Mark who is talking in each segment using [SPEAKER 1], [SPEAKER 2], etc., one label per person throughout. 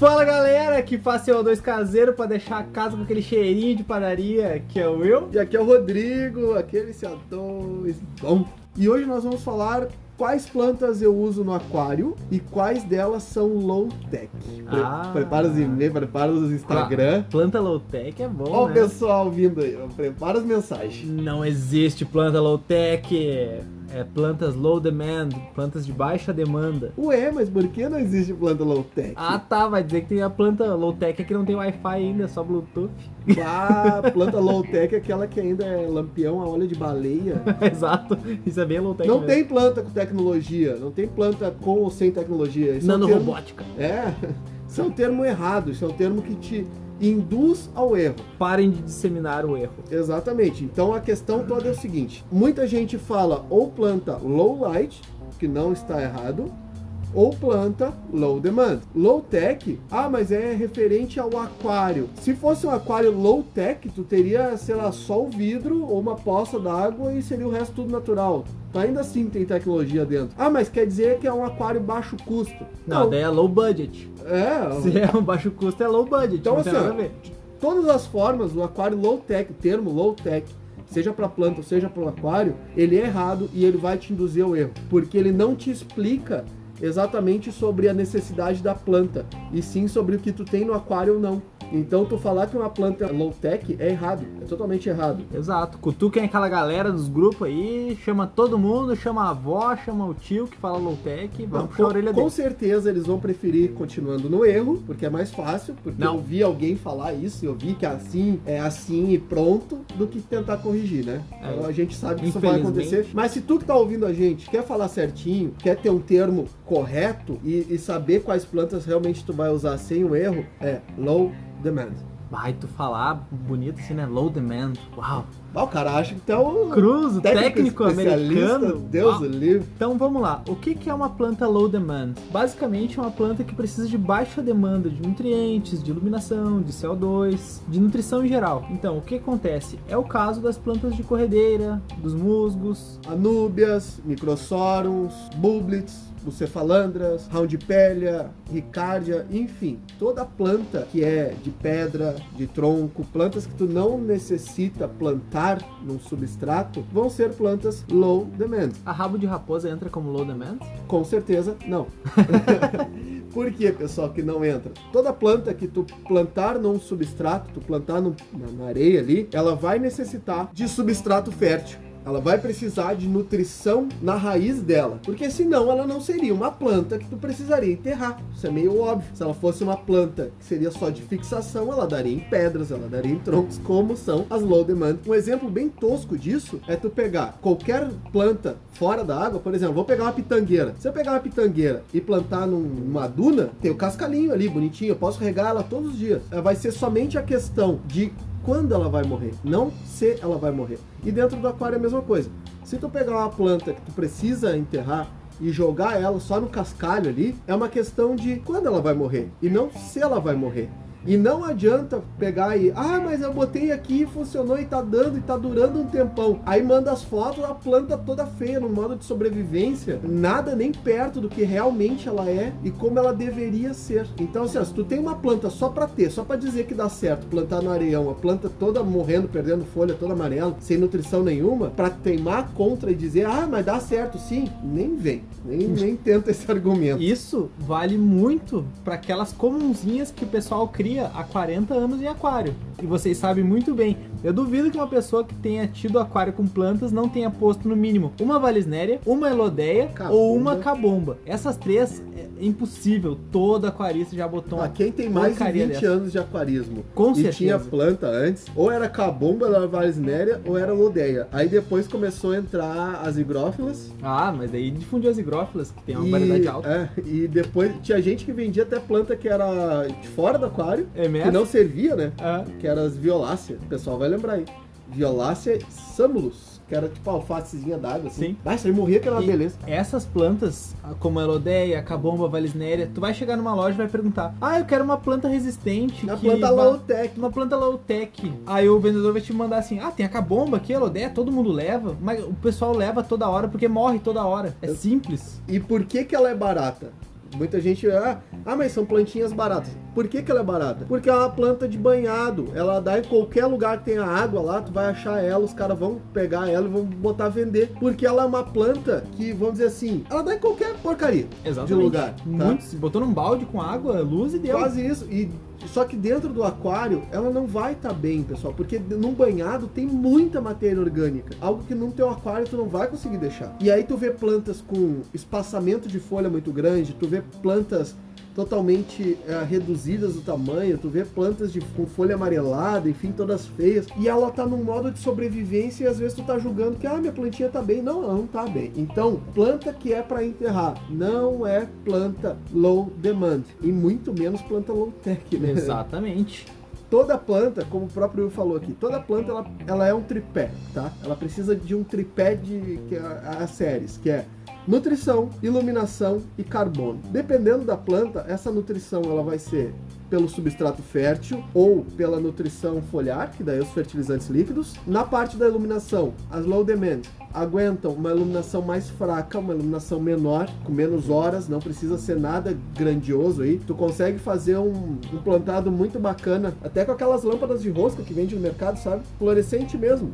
[SPEAKER 1] Fala galera, que faz CO2 caseiro pra deixar a casa com aquele cheirinho de padaria, que é o eu.
[SPEAKER 2] E aqui é o Rodrigo, aquele CO2 bom. E hoje nós vamos falar quais plantas eu uso no aquário e quais delas são low tech. Pre
[SPEAKER 1] Ah.
[SPEAKER 2] Prepara os e-mails, prepara os Instagram.
[SPEAKER 1] Planta low tech é bom,
[SPEAKER 2] Ó o
[SPEAKER 1] né?
[SPEAKER 2] pessoal vindo aí, prepara as mensagens.
[SPEAKER 1] Não existe planta low tech, é plantas low demand, plantas de baixa demanda.
[SPEAKER 2] Ué, mas por que não existe planta low tech?
[SPEAKER 1] Ah tá, vai dizer que tem a planta low tech que não tem Wi-Fi ainda, é só Bluetooth.
[SPEAKER 2] Ah, planta low tech é aquela que ainda é lampião a óleo de baleia.
[SPEAKER 1] Exato, isso é bem low tech
[SPEAKER 2] Não
[SPEAKER 1] mesmo.
[SPEAKER 2] tem planta com tecnologia, não tem planta com ou sem tecnologia. Isso é um termo-
[SPEAKER 1] Nanorobótica.
[SPEAKER 2] É, isso é um termo errado, isso é um termo que te induz ao erro.
[SPEAKER 1] Parem de disseminar o erro.
[SPEAKER 2] Exatamente. Então a questão toda é o seguinte: muita gente fala ou planta low light, que não está errado, ou planta low demand. Low tech, ah, mas é referente ao aquário. Se fosse um aquário low tech, tu teria, sei lá, só o vidro ou uma poça d'água e seria o resto tudo natural. Então, ainda assim tem tecnologia dentro. Ah, mas quer dizer que é um aquário baixo custo.
[SPEAKER 1] Não, daí é low budget.
[SPEAKER 2] É,
[SPEAKER 1] Se é um baixo custo, é low budget.
[SPEAKER 2] Então,
[SPEAKER 1] não
[SPEAKER 2] assim, todas as formas, o aquário low tech, termo low tech, seja para planta ou seja para o aquário, ele é errado e ele vai te induzir ao erro, porque ele não te explica exatamente sobre a necessidade da planta, e sim sobre o que tu tem no aquário ou não. Então, tu falar que uma planta é low tech é errado, é totalmente errado.
[SPEAKER 1] Exato. Cutuquem aquela galera dos grupos aí, chama todo mundo, chama a avó, chama o tio que fala low tech,
[SPEAKER 2] Não,
[SPEAKER 1] vamos puxar a
[SPEAKER 2] com,
[SPEAKER 1] orelha
[SPEAKER 2] com
[SPEAKER 1] dele.
[SPEAKER 2] certeza eles vão preferir continuando no erro, porque é mais fácil, porque
[SPEAKER 1] Não.
[SPEAKER 2] eu vi alguém falar isso, eu vi que é assim, é assim e pronto, do que tentar corrigir, né?
[SPEAKER 1] É.
[SPEAKER 2] Então a gente sabe que isso vai acontecer. Mas se tu que tá ouvindo a gente quer falar certinho, quer ter um termo correto e, e saber quais plantas realmente tu vai usar sem o erro, é low demand.
[SPEAKER 1] Vai tu falar bonito assim, né? Low demand. Uau.
[SPEAKER 2] Ah, o cara acha que tu é o
[SPEAKER 1] Cruz, o técnico
[SPEAKER 2] especialista,
[SPEAKER 1] americano.
[SPEAKER 2] Deus
[SPEAKER 1] Uau.
[SPEAKER 2] o livre.
[SPEAKER 1] Então vamos lá. O que que é uma planta low demand? Basicamente é uma planta que precisa de baixa demanda de nutrientes, de iluminação, de CO2, de nutrição em geral. Então o que acontece? É o caso das plantas de corredeira, dos musgos,
[SPEAKER 2] Anúbias, Microsorums, Bublets, Bucefalandras, Roundpellia, Ricardia, enfim, toda planta que é de pedra, de tronco, plantas que tu não necessita plantar num substrato, vão ser plantas low demand.
[SPEAKER 1] a rabo de raposa entra como low demand?
[SPEAKER 2] Com certeza, não. Por que, pessoal, que não entra? Toda planta que tu plantar num substrato, tu plantar no- na areia ali, ela vai necessitar de substrato fértil. Ela vai precisar de nutrição na raiz dela, porque senão ela não seria uma planta que tu precisaria enterrar. Isso é meio óbvio. Se ela fosse uma planta que seria só de fixação, ela daria em pedras, ela daria em troncos, como são as low demand. Um exemplo bem tosco disso é tu pegar qualquer planta fora da água, por exemplo, vou pegar uma pitangueira. Se eu pegar uma pitangueira e plantar num- numa duna, tem o cascalhinho ali, bonitinho, eu posso regar ela todos os dias. Ela Vai ser somente a questão de quando ela vai morrer, não se ela vai morrer. E dentro do aquário é a mesma coisa. Se tu pegar uma planta que tu precisa enterrar e jogar ela só no cascalho ali, é uma questão de quando ela vai morrer e não se ela vai morrer. E não adianta pegar e, ah, mas eu botei aqui, funcionou e tá dando e tá durando um tempão. Aí manda as fotos, a planta toda feia, no modo de sobrevivência, nada nem perto do que realmente ela é e como ela deveria ser. Então, assim, ó, se tu tem uma planta só pra ter, só pra dizer que dá certo, plantar no areião, a planta toda morrendo, perdendo folha, toda amarela, sem nutrição nenhuma, pra teimar contra e dizer, ah, mas dá certo sim, nem vem, nem, nem tenta esse argumento.
[SPEAKER 1] Isso vale muito para aquelas comunzinhas que o pessoal cria há 40 anos em aquário. E vocês sabem muito bem. Eu duvido que uma pessoa que tenha tido aquário com plantas não tenha posto no mínimo uma valisnéria, uma elodeia
[SPEAKER 2] Cabomba.
[SPEAKER 1] ou uma cabomba. Essas três é impossível. Todo aquarista já botou
[SPEAKER 2] Ah, quem tem mais de
[SPEAKER 1] porcaria
[SPEAKER 2] 20
[SPEAKER 1] dessa.
[SPEAKER 2] anos de aquarismo
[SPEAKER 1] Com
[SPEAKER 2] e
[SPEAKER 1] certeza.
[SPEAKER 2] tinha planta antes, ou era cabomba da Valisnéria ou era lodeia. Aí depois começou a entrar as higrófilas.
[SPEAKER 1] Ah, mas daí difundiu as higrófilas, que tem uma
[SPEAKER 2] e,
[SPEAKER 1] variedade alta.
[SPEAKER 2] é, e depois tinha gente que vendia até planta que era de fora do aquário,
[SPEAKER 1] É
[SPEAKER 2] que não servia, né?
[SPEAKER 1] Ah,
[SPEAKER 2] Que era as violáceas. O pessoal vai lembrar aí. Violácea samulus, que era tipo alfacezinha d'água, assim.
[SPEAKER 1] Sim.
[SPEAKER 2] Morria uma
[SPEAKER 1] E
[SPEAKER 2] beleza.
[SPEAKER 1] Essas plantas, como a elodeia, a cabomba, a valisnéria, tu vai chegar numa loja e vai perguntar: Ah, eu quero uma planta resistente.
[SPEAKER 2] A
[SPEAKER 1] que
[SPEAKER 2] planta
[SPEAKER 1] ba-
[SPEAKER 2] low tech.
[SPEAKER 1] Uma planta low tech. Aí o vendedor vai te mandar assim: Ah, tem a cabomba aqui, a elodeia, todo mundo leva. Mas o pessoal leva toda hora porque morre toda hora. É
[SPEAKER 2] Eu-
[SPEAKER 1] simples.
[SPEAKER 2] E por que que ela é barata? Muita gente, ah, ah, mas são plantinhas baratas. Por que, que ela é barata? Porque é uma planta de banhado. Ela dá em qualquer lugar que tenha água lá, tu vai achar ela, os caras vão pegar ela e vão botar a vender. Porque ela é uma planta que, vamos dizer assim, ela dá em qualquer porcaria
[SPEAKER 1] Exatamente.
[SPEAKER 2] de lugar. Tá?
[SPEAKER 1] Muito, se botou num balde com água, luz e deu.
[SPEAKER 2] Quase isso. E só que dentro do aquário ela não vai estar bem, pessoal, porque num banhado tem muita matéria orgânica, algo que num teu aquário tu não vai conseguir deixar. E aí tu vê plantas com espaçamento de folha muito grande, tu vê plantas totalmente é, reduzidas do tamanho, tu vê plantas de, com folha amarelada, enfim, todas feias, e ela tá num modo de sobrevivência e às vezes tu tá julgando que, ah, minha plantinha tá bem. Não, ela não tá bem. Então, planta que é para enterrar não é planta low demand, e muito menos planta low tech, né?
[SPEAKER 1] Exatamente.
[SPEAKER 2] Toda planta, como o próprio Will falou aqui, toda planta ela, ela é um tripé, tá? Ela precisa de um tripé de que, é as séries, que é nutrição, iluminação e carbono. Dependendo da planta, essa nutrição ela vai ser pelo substrato fértil ou pela nutrição foliar, que daí é os fertilizantes líquidos. Na parte da iluminação, as low demand aguentam uma iluminação mais fraca, uma iluminação menor, com menos horas, não precisa ser nada grandioso aí. Tu consegue fazer um, um plantado muito bacana, até com aquelas lâmpadas de rosca que vende no mercado, sabe? Fluorescente mesmo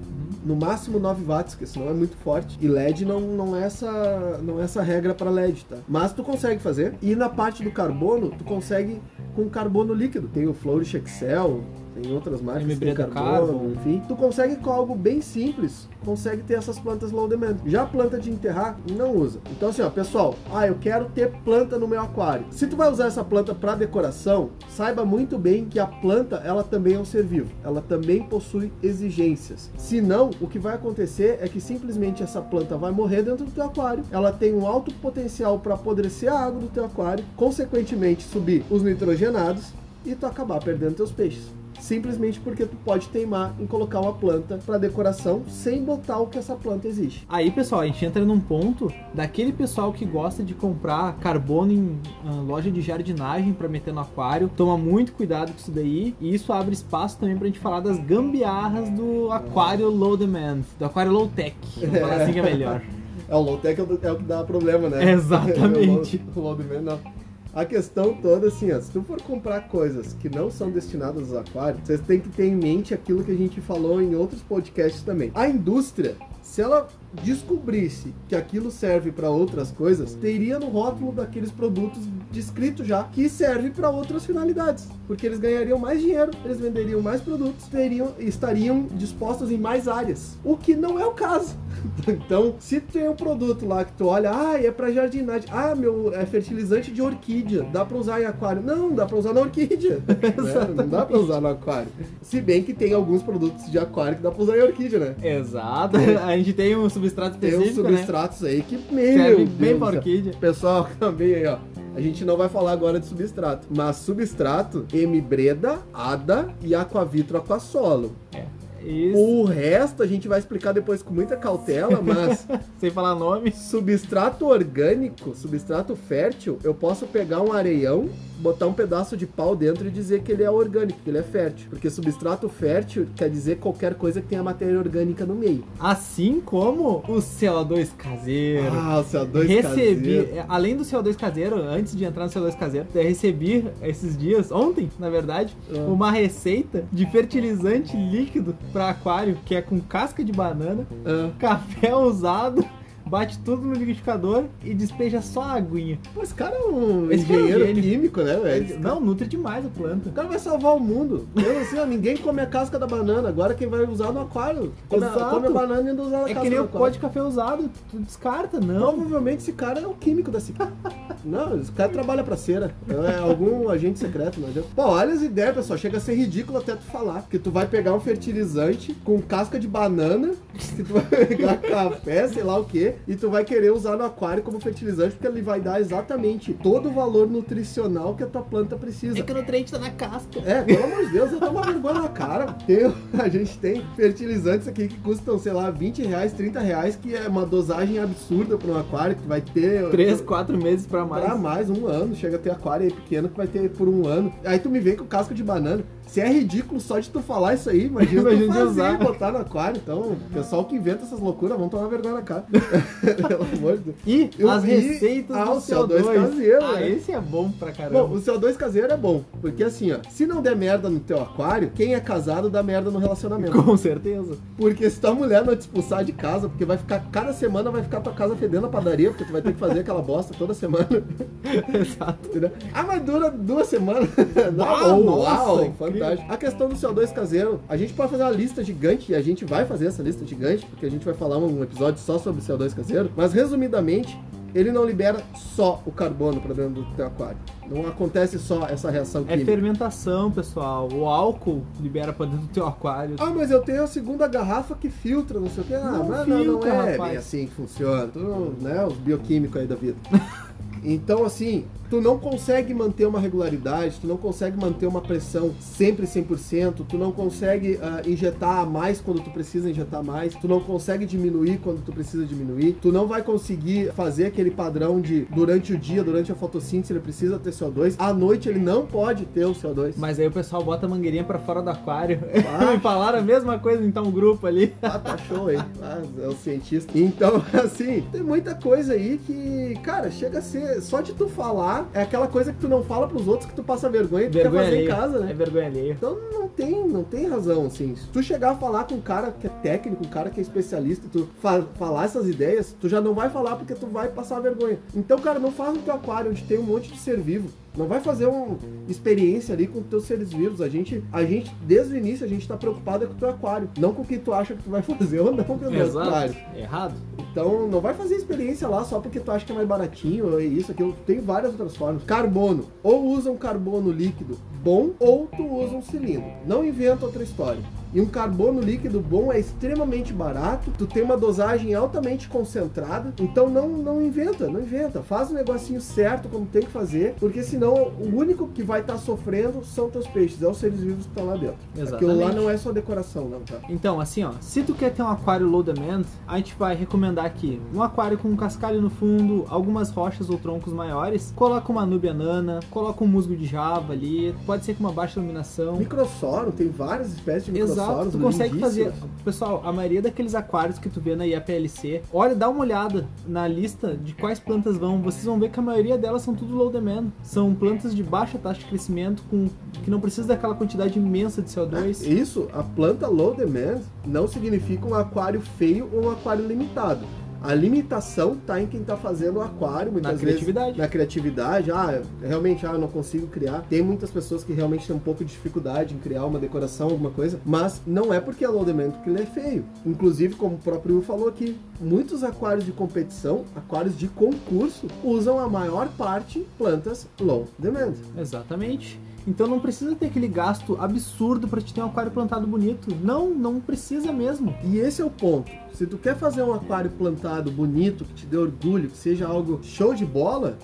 [SPEAKER 2] no máximo 9 watts, que senão é muito forte. E LED não, não, é, essa, não é essa regra para LED, tá? Mas tu consegue fazer. E na parte do carbono, tu consegue com carbono líquido. Tem o Flourish Excel, tem outras marcas que tem carbono, enfim. Tu consegue com algo bem simples, consegue ter essas plantas low demand. Já a planta de enterrar, não usa. Então assim, ó, pessoal, ah, eu quero ter planta no meu aquário. Se tu vai usar essa planta para decoração, saiba muito bem que a planta, ela também é um ser vivo. Ela também possui exigências. Se não, o que vai acontecer é que simplesmente essa planta vai morrer dentro do teu aquário. Ela tem um alto potencial para apodrecer a água do teu aquário, consequentemente subir os nitrogenados e tu acabar perdendo teus peixes simplesmente porque tu pode teimar em colocar uma planta para decoração sem botar o que essa planta exige.
[SPEAKER 1] Aí, pessoal, a gente entra num ponto daquele pessoal que gosta de comprar carbono em uh, loja de jardinagem para meter no aquário. Toma muito cuidado com isso daí e isso abre espaço também pra gente falar das gambiarras do aquário low demand, do aquário low tech. Vamos falar assim que é melhor.
[SPEAKER 2] É, o low tech é o, é o que dá problema, né?
[SPEAKER 1] Exatamente.
[SPEAKER 2] o low, low demand não. A questão toda, assim, ó, se tu for comprar coisas que não são destinadas aos aquários, você tem que ter em mente aquilo que a gente falou em outros podcasts também. A indústria, se ela descobrisse que aquilo serve para outras coisas, teria no rótulo daqueles produtos descrito já que serve para outras finalidades, porque eles ganhariam mais dinheiro, eles venderiam mais produtos, teriam, estariam dispostos em mais áreas, o que não é o caso. então, se tem um produto lá que tu olha, ah, é para jardinagem, ah, meu, é fertilizante de orquídea, dá para usar em aquário? Não, dá para usar na orquídea. né? Não dá para usar no aquário. Se bem que tem alguns produtos de aquário que dá para usar em orquídea, né?
[SPEAKER 1] Exato. A gente tem um substrato
[SPEAKER 2] específico,
[SPEAKER 1] Tem uns
[SPEAKER 2] né? substratos
[SPEAKER 1] né?
[SPEAKER 2] aí que, meu
[SPEAKER 1] Serve
[SPEAKER 2] Deus
[SPEAKER 1] bem pra orquídea.
[SPEAKER 2] Pessoal, também aí, ó. A gente não vai falar agora de substrato, mas substrato, M. Breda, ADA e Aquavitro Aquasolo.
[SPEAKER 1] É. Isso.
[SPEAKER 2] O resto a gente vai explicar depois com muita cautela, mas.
[SPEAKER 1] Sem falar nome.
[SPEAKER 2] Substrato orgânico, substrato fértil, eu posso pegar um areião, botar um pedaço de pau dentro e dizer que ele é orgânico, que ele é fértil. Porque substrato fértil quer dizer qualquer coisa que tenha matéria orgânica no meio.
[SPEAKER 1] Assim como o CO2 caseiro.
[SPEAKER 2] Ah, o CO2
[SPEAKER 1] recebi,
[SPEAKER 2] caseiro.
[SPEAKER 1] é, Além do CO2 caseiro, antes de entrar no CO2 caseiro, eu recebi esses dias, ontem, na verdade,
[SPEAKER 2] Ah.
[SPEAKER 1] uma receita de fertilizante líquido para aquário, que é com casca de banana,
[SPEAKER 2] Ah,
[SPEAKER 1] café usado, bate tudo no liquidificador e despeja só a aguinha.
[SPEAKER 2] pô, esse cara é um
[SPEAKER 1] Esse cara é um
[SPEAKER 2] engenheiro químico, né, velho?
[SPEAKER 1] Não, nutre demais a planta.
[SPEAKER 2] O cara vai salvar o mundo. Eu, assim, ó, ninguém come a casca da banana. Agora quem vai usar no aquário. Come, a, come a banana e ainda usar a
[SPEAKER 1] É
[SPEAKER 2] casca
[SPEAKER 1] que nem o pó de café usado, tu descarta, não.
[SPEAKER 2] Provavelmente esse cara é o químico da Cica. Não, esse cara trabalha pra cera. É algum agente secreto, não adianta. Pô, olha as ideias, pessoal. Chega a ser ridículo até tu falar. Que tu vai pegar um fertilizante com casca de banana, que tu vai pegar café, sei lá o que, e tu vai querer usar no aquário como fertilizante, porque ele vai dar exatamente todo o valor nutricional que a tua planta precisa.
[SPEAKER 1] É que o nutriente tá na casca.
[SPEAKER 2] É, pelo amor de Deus, eu tô uma vergonha na cara. Tem- a gente tem fertilizantes aqui que custam, sei lá, 20 reais, 30 reais, que é uma dosagem absurda para um aquário, que vai ter.
[SPEAKER 1] 3, 4 meses pra mais.
[SPEAKER 2] Pra mais, um ano. Chega a ter aquário aí pequeno que vai ter por um ano. Aí tu me vem com casco de banana. Se é ridículo só de tu falar isso aí, imagina
[SPEAKER 1] de
[SPEAKER 2] fazer
[SPEAKER 1] usar.
[SPEAKER 2] e botar no aquário. Então, o pessoal que inventa essas loucuras vão tomar vergonha na cara. Pelo amor de Deus.
[SPEAKER 1] E
[SPEAKER 2] Eu
[SPEAKER 1] as receitas do
[SPEAKER 2] o CO2
[SPEAKER 1] CO2.
[SPEAKER 2] caseiro,
[SPEAKER 1] Ah,
[SPEAKER 2] né?
[SPEAKER 1] esse é bom pra caramba.
[SPEAKER 2] Bom, o CO2 caseiro é bom, porque assim, ó, se não der merda no teu aquário, quem é casado dá merda no relacionamento.
[SPEAKER 1] Com certeza.
[SPEAKER 2] Porque se tua mulher não te expulsar de casa, porque vai ficar, cada semana vai ficar tua casa fedendo a padaria, porque tu vai ter que fazer aquela bosta toda semana,
[SPEAKER 1] Exato.
[SPEAKER 2] entendeu? Ah, mas dura duas semanas. Não,
[SPEAKER 1] Ah,
[SPEAKER 2] oh,
[SPEAKER 1] nossa,
[SPEAKER 2] uau, fantástico. A questão do CO2 caseiro, a gente pode fazer uma lista gigante, e a gente vai fazer essa lista gigante, porque a gente vai falar um episódio só sobre CO2 caseiro, mas resumidamente, ele não libera só o carbono para dentro do teu aquário. Não acontece só essa reação
[SPEAKER 1] É
[SPEAKER 2] química.
[SPEAKER 1] fermentação, pessoal. O álcool libera pra dentro do teu aquário.
[SPEAKER 2] Ah, mas eu tenho a segunda garrafa que filtra, não sei o que. Ah,
[SPEAKER 1] Não
[SPEAKER 2] não, não
[SPEAKER 1] filtra,
[SPEAKER 2] é
[SPEAKER 1] rapaz.
[SPEAKER 2] bem assim que funciona. Tu, não- né, os bioquímicos aí da vida. Então, assim, tu não consegue manter uma regularidade, tu não consegue manter uma pressão sempre 100%, tu não consegue ah, injetar mais quando tu precisa injetar mais, tu não consegue diminuir quando tu precisa diminuir, tu não vai conseguir fazer aquele padrão de durante o dia, durante a fotossíntese ele precisa ter CO2, à noite ele não pode ter o CO2.
[SPEAKER 1] Mas aí o pessoal bota a mangueirinha pra fora do aquário.
[SPEAKER 2] Ah.
[SPEAKER 1] Me falaram a mesma coisa, então, o grupo ali.
[SPEAKER 2] Ah, tá show aí. Ah, é o cientista. Então, assim, tem muita coisa aí que, cara, chega a ser. Só de tu falar, é aquela coisa que tu não fala pros outros que tu passa vergonha e tu
[SPEAKER 1] Vergonha
[SPEAKER 2] quer fazer
[SPEAKER 1] alheia.
[SPEAKER 2] em casa, né?
[SPEAKER 1] É vergonha alheia.
[SPEAKER 2] Então não tem, não tem razão, assim. Se tu chegar a falar com um cara que é técnico, um cara que é especialista, tu fa- falar essas ideias, tu já não vai falar porque tu vai passar vergonha. Então, cara, não faz no teu aquário onde tem um monte de ser vivo. Não vai fazer uma experiência ali com teus seres vivos. A gente, a gente, desde o início, a gente tá preocupado com o teu aquário. Não com o que tu acha que tu vai fazer ou não com o teu aquário.
[SPEAKER 1] Errado.
[SPEAKER 2] Então não vai fazer experiência lá só porque tu acha que é mais baratinho, é isso, aquilo. Tem várias outras formas. Carbono. Ou usa um carbono líquido bom, ou tu usa um cilindro. Não inventa outra história. E um carbono líquido bom é extremamente barato, tu tem uma dosagem altamente concentrada, então não, não inventa, não inventa. Faz o negocinho certo como tem que fazer, porque senão o único que vai estar sofrendo são teus peixes, é os seres vivos que estão lá dentro. Aquilo lá
[SPEAKER 1] Exatamente.
[SPEAKER 2] não é só decoração, não, tá?
[SPEAKER 1] Então, assim, ó, se tu quer ter um aquário low demand, a gente vai recomendar aqui um aquário com um cascalho no fundo, algumas rochas ou troncos maiores, coloca uma núbia nana, coloca um musgo de java ali, pode ser com uma baixa iluminação.
[SPEAKER 2] Microsoro, tem várias espécies de microsoros.
[SPEAKER 1] Exato, tu consegue fazer. Pessoal, a maioria daqueles aquários que tu vê na IAPLC, olha, dá uma olhada na lista de quais plantas vão. Vocês vão ver que a maioria delas são tudo low demand. São plantas de baixa taxa de crescimento, com que não precisa daquela quantidade imensa de CO2.
[SPEAKER 2] Isso, a planta low demand não significa um aquário feio ou um aquário limitado. A limitação tá em quem tá fazendo o aquário, muitas
[SPEAKER 1] Na
[SPEAKER 2] vezes
[SPEAKER 1] criatividade.
[SPEAKER 2] na criatividade. Ah, realmente, ah, eu não consigo criar. Tem muitas pessoas que realmente têm um pouco de dificuldade em criar uma decoração, alguma coisa, mas não é porque é low demand que ele é feio. Inclusive, como o próprio Will falou aqui, muitos aquários de competição, aquários de concurso, usam a maior parte plantas low demand.
[SPEAKER 1] Exatamente. Então não precisa ter aquele gasto absurdo para te ter um aquário plantado bonito. Não, não precisa mesmo.
[SPEAKER 2] E esse é o ponto. Se tu quer fazer um aquário plantado bonito, que te dê orgulho, que seja algo show de bola,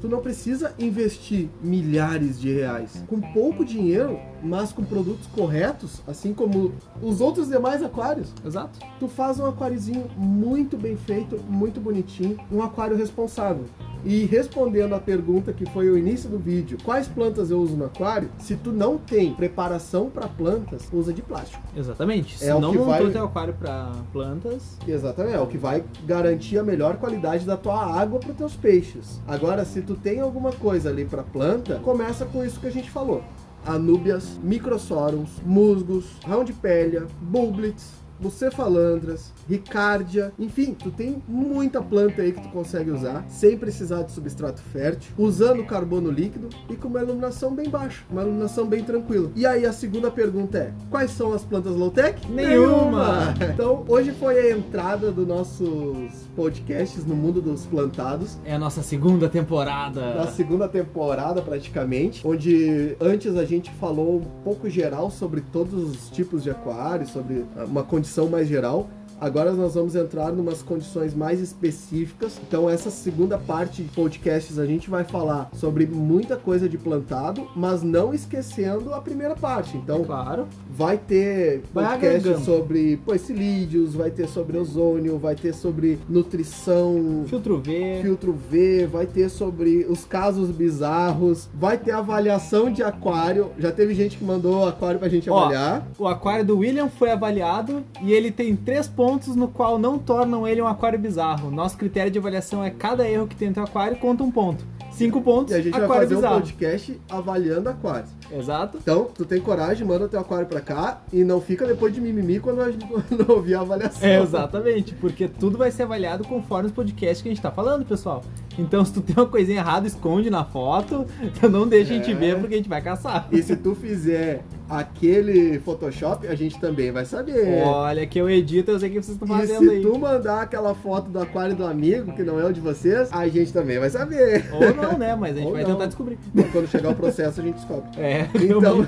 [SPEAKER 2] tu não precisa investir milhares de reais. Com pouco dinheiro, mas com produtos corretos, assim como os outros demais aquários,
[SPEAKER 1] Exato.
[SPEAKER 2] tu faz um aquáriozinho muito bem feito, muito bonitinho, um aquário responsável. E respondendo a pergunta que foi o início do vídeo, quais plantas eu uso no aquário? Se tu não tem preparação para plantas, usa de plástico.
[SPEAKER 1] Exatamente. Se
[SPEAKER 2] É o
[SPEAKER 1] não
[SPEAKER 2] que
[SPEAKER 1] montou
[SPEAKER 2] vai-
[SPEAKER 1] teu aquário para plantas,
[SPEAKER 2] Exatamente, é o que vai garantir a melhor qualidade da tua água para teus peixes. Agora, se tu tem alguma coisa ali para planta, começa com isso que a gente falou. Anúbias, microsorums, musgos, roundpellia, bulblitz, bucefalandras, ricardia, enfim, tu tem muita planta aí que tu consegue usar sem precisar de substrato fértil, usando carbono líquido e com uma iluminação bem baixa, uma iluminação bem tranquila. E aí a segunda pergunta é: quais são as plantas low-tech?
[SPEAKER 1] Nenhuma!
[SPEAKER 2] Então, hoje foi a entrada dos nossos podcasts no mundo dos plantados.
[SPEAKER 1] é a nossa segunda temporada.
[SPEAKER 2] Na segunda temporada, praticamente, onde antes a gente falou um pouco geral sobre todos os tipos de aquários, sobre uma condição mais geral. Agora nós vamos entrar em umas condições mais específicas. Então, essa segunda parte de podcasts a gente vai falar sobre muita coisa de plantado, mas não esquecendo a primeira parte. Então,
[SPEAKER 1] Claro.
[SPEAKER 2] Vai ter
[SPEAKER 1] Vai
[SPEAKER 2] podcast
[SPEAKER 1] agregando.
[SPEAKER 2] sobre poecilídeos, vai ter sobre ozônio, vai ter sobre nutrição,
[SPEAKER 1] Filtro V.
[SPEAKER 2] filtro V, vai ter sobre os casos bizarros, vai ter avaliação de aquário. Já teve gente que mandou aquário pra gente
[SPEAKER 1] Ó,
[SPEAKER 2] avaliar.
[SPEAKER 1] O aquário do William foi avaliado e ele tem três pontos pontos no qual não tornam ele um aquário bizarro. Nosso critério de avaliação é cada erro que tem no teu aquário conta um ponto. Cinco pontos,
[SPEAKER 2] E a gente vai
[SPEAKER 1] aquário
[SPEAKER 2] fazer
[SPEAKER 1] bizarro.
[SPEAKER 2] um podcast avaliando aquários.
[SPEAKER 1] Exato.
[SPEAKER 2] Então, tu tem coragem, manda teu aquário pra cá e não fica depois de mimimi quando a gente não ouvir a avaliação.
[SPEAKER 1] É, exatamente, porque tudo vai ser avaliado conforme os podcasts que a gente tá falando, pessoal. Então, se tu tem uma coisinha errada, esconde na foto, não deixa a gente
[SPEAKER 2] É.
[SPEAKER 1] ver porque a gente vai caçar.
[SPEAKER 2] E se tu fizer aquele Photoshop, a gente também vai saber.
[SPEAKER 1] Olha, que eu edito, eu sei o que vocês estão
[SPEAKER 2] E
[SPEAKER 1] fazendo
[SPEAKER 2] se
[SPEAKER 1] aí.
[SPEAKER 2] tu mandar aquela foto do aquário do amigo, que não é o de vocês, a gente também vai saber.
[SPEAKER 1] Ou não, né? Mas a gente
[SPEAKER 2] Ou
[SPEAKER 1] vai
[SPEAKER 2] não.
[SPEAKER 1] tentar descobrir.
[SPEAKER 2] Quando chegar o processo, a gente descobre.
[SPEAKER 1] É,
[SPEAKER 2] Então,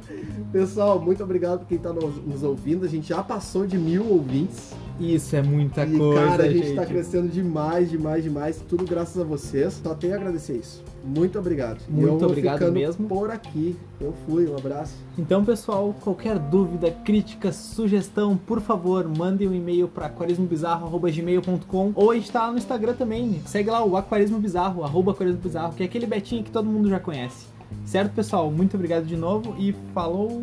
[SPEAKER 2] pessoal, muito obrigado por quem tá nos, nos ouvindo. A gente já passou de mil ouvintes.
[SPEAKER 1] Isso é muita
[SPEAKER 2] e,
[SPEAKER 1] coisa,
[SPEAKER 2] cara, a gente,
[SPEAKER 1] gente.
[SPEAKER 2] tá crescendo demais, demais, demais. Tudo graças a vocês. Só tenho a agradecer isso. Muito obrigado.
[SPEAKER 1] Muito obrigado mesmo.
[SPEAKER 2] por aqui. Eu fui, um abraço.
[SPEAKER 1] Então, pessoal, qualquer dúvida, crítica, sugestão, por favor, mandem um e-mail para aquarismobizarro.gmail.com ou a gente tá lá no Instagram também. Segue lá o Aquarismo Bizarro, arroba Aquarismo Bizarro, que é aquele betinho que todo mundo já conhece. Certo, pessoal? Muito obrigado de novo e falou!